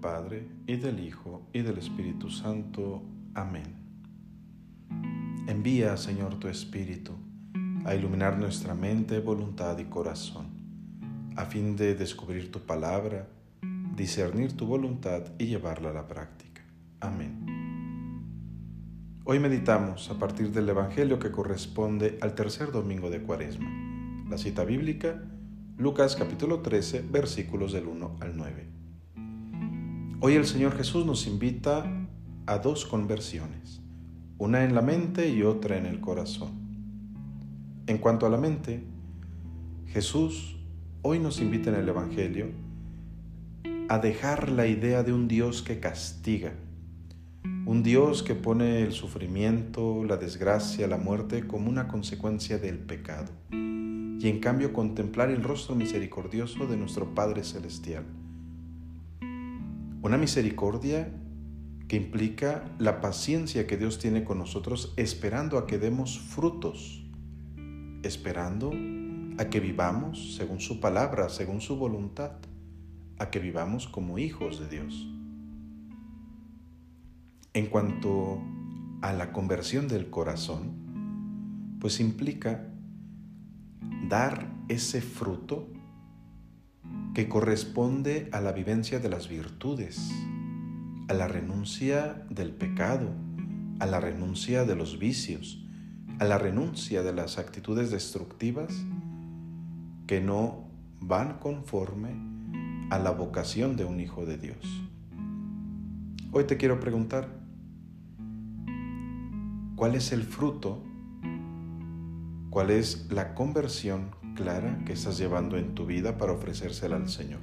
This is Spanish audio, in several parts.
Padre, y del Hijo, y del Espíritu Santo. Amén. Envía, Señor, tu Espíritu a iluminar nuestra mente, voluntad y corazón, a fin de descubrir tu palabra, discernir tu voluntad y llevarla a la práctica. Amén. Hoy meditamos a partir del Evangelio que corresponde al tercer domingo de Cuaresma. La cita bíblica, Lucas capítulo 13, versículos del 1 al 9. Hoy el Señor Jesús nos invita a dos conversiones, una en la mente y otra en el corazón. En cuanto a la mente, Jesús hoy nos invita en el Evangelio a dejar la idea de un Dios que castiga, un Dios que pone el sufrimiento, la desgracia, la muerte como una consecuencia del pecado, y en cambio contemplar el rostro misericordioso de nuestro Padre Celestial una misericordia que implica la paciencia que Dios tiene con nosotros esperando a que demos frutos, esperando a que vivamos según su palabra, según su voluntad, a que vivamos como hijos de Dios. En cuanto a la conversión del corazón, pues implica dar ese fruto que corresponde a la vivencia de las virtudes, a la renuncia del pecado, a la renuncia de los vicios, a la renuncia de las actitudes destructivas que no van conforme a la vocación de un hijo de Dios. Hoy te quiero preguntar, ¿cuál es el fruto? ¿Cuál es la conversión clara que estás llevando en tu vida para ofrecérsela al Señor.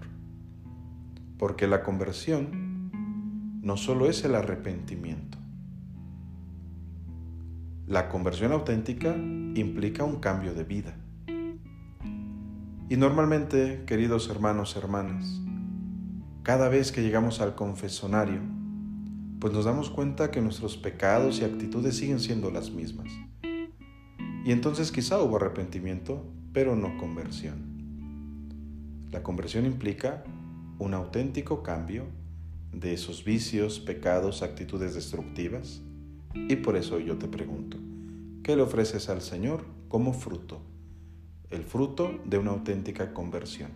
Porque la conversión no solo es el arrepentimiento. La conversión auténtica implica un cambio de vida. Y normalmente, queridos hermanos, hermanas, cada vez que llegamos al confesonario, pues nos damos cuenta que nuestros pecados y actitudes siguen siendo las mismas. Y entonces quizá hubo arrepentimiento, pero no conversión. La conversión implica un auténtico cambio de esos vicios, pecados, actitudes destructivas. Y por eso yo te pregunto, ¿qué le ofreces al Señor como fruto? El fruto de una auténtica conversión.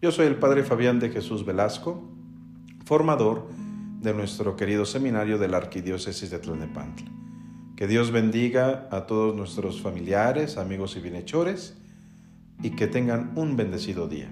Yo soy el Padre Fabián de Jesús Velasco, formador de nuestro querido seminario de la Arquidiócesis de Tlalnepantla. Que Dios bendiga a todos nuestros familiares, amigos y bienhechores y que tengan un bendecido día.